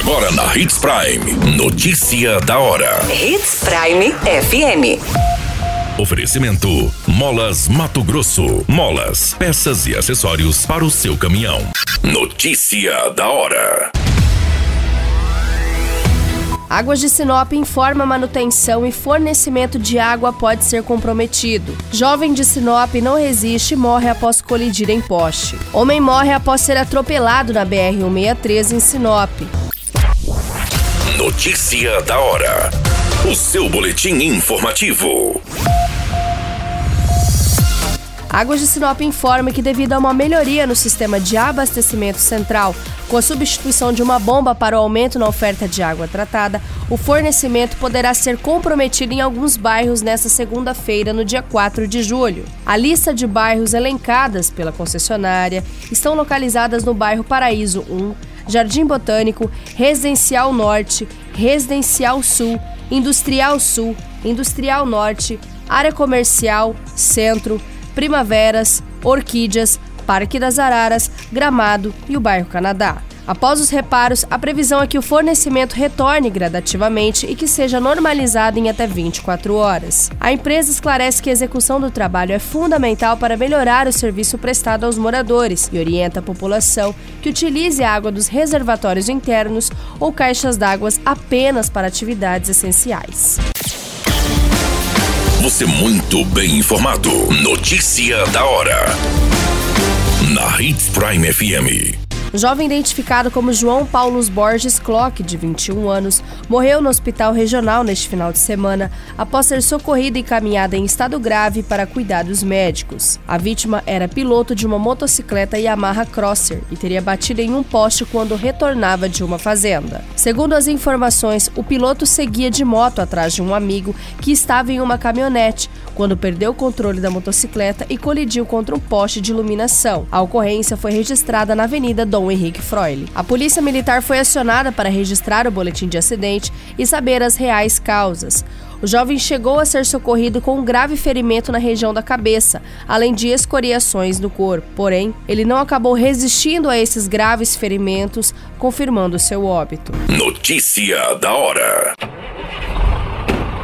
Agora na Hits Prime. Notícia da hora. Hits Prime FM. Oferecimento: Molas Mato Grosso. Molas, peças e acessórios para o seu caminhão. Notícia da hora. Águas de Sinop informa manutenção e fornecimento de água pode ser comprometido. Jovem de Sinop não resiste e morre após colidir em poste. Homem morre após ser atropelado na BR-163 em Sinop. Notícia da hora. O seu boletim informativo. Águas de Sinop informa que, devido a uma melhoria no sistema de abastecimento central, com a substituição de uma bomba para o aumento na oferta de água tratada, o fornecimento poderá ser comprometido em alguns bairros nesta segunda-feira, no dia 4 de julho. A lista de bairros elencadas pela concessionária estão localizadas no bairro Paraíso 1, Jardim Botânico, Residencial Norte, Residencial Sul, Industrial Sul, Industrial Norte, Área Comercial, Centro, Primaveras, Orquídeas, Parque das Araras, Gramado e o bairro Canadá. Após os reparos, a previsão é que o fornecimento retorne gradativamente e que seja normalizado em até 24 horas. A empresa esclarece que a execução do trabalho é fundamental para melhorar o serviço prestado aos moradores e orienta a população que utilize a água dos reservatórios internos ou caixas d'água apenas para atividades essenciais. Você muito bem informado. Notícia da hora. Na Hits Prime FM. O jovem identificado como João Paulo Borges Clock, de 21 anos, morreu no hospital regional neste final de semana após ser socorrido e encaminhado em estado grave para cuidados médicos. A vítima era piloto de uma motocicleta Yamaha Crosser e teria batido em um poste quando retornava de uma fazenda. Segundo as informações, o piloto seguia de moto atrás de um amigo que estava em uma caminhonete quando perdeu o controle da motocicleta e colidiu contra um poste de iluminação. A ocorrência foi registrada na Avenida Dom Henrique Freule. A polícia militar foi acionada para registrar o boletim de acidente e saber as reais causas. O jovem chegou a ser socorrido com um grave ferimento na região da cabeça, além de escoriações no corpo. Porém, ele não acabou resistindo a esses graves ferimentos, confirmando seu óbito. Notícia da hora.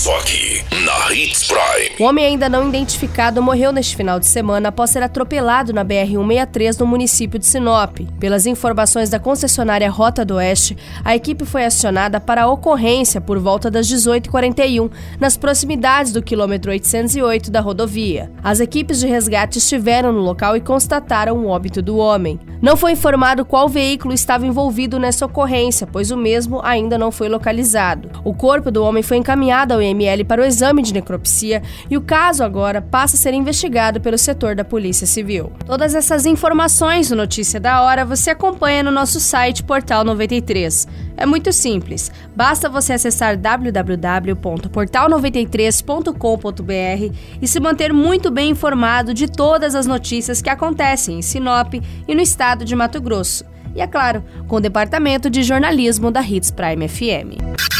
Só aqui, na Hits Prime. O homem ainda não identificado morreu neste final de semana após ser atropelado na BR-163 no município de Sinop. Pelas informações da concessionária Rota do Oeste, a equipe foi acionada para a ocorrência por volta das 18h41, nas proximidades do quilômetro 808 da rodovia. As equipes de resgate estiveram no local e constataram o óbito do homem. Não foi informado qual veículo estava envolvido nessa ocorrência, pois o mesmo ainda não foi localizado. O corpo do homem foi encaminhado ao IML para o exame de necropsia e o caso agora passa a ser investigado pelo setor da Polícia Civil. Todas essas informações no Notícia da Hora você acompanha no nosso site Portal 93. É muito simples, basta você acessar www.portal93.com.br e se manter muito bem informado de todas as notícias que acontecem em Sinop e no estado de Mato Grosso. E é claro, com o departamento de jornalismo da Hits Prime FM.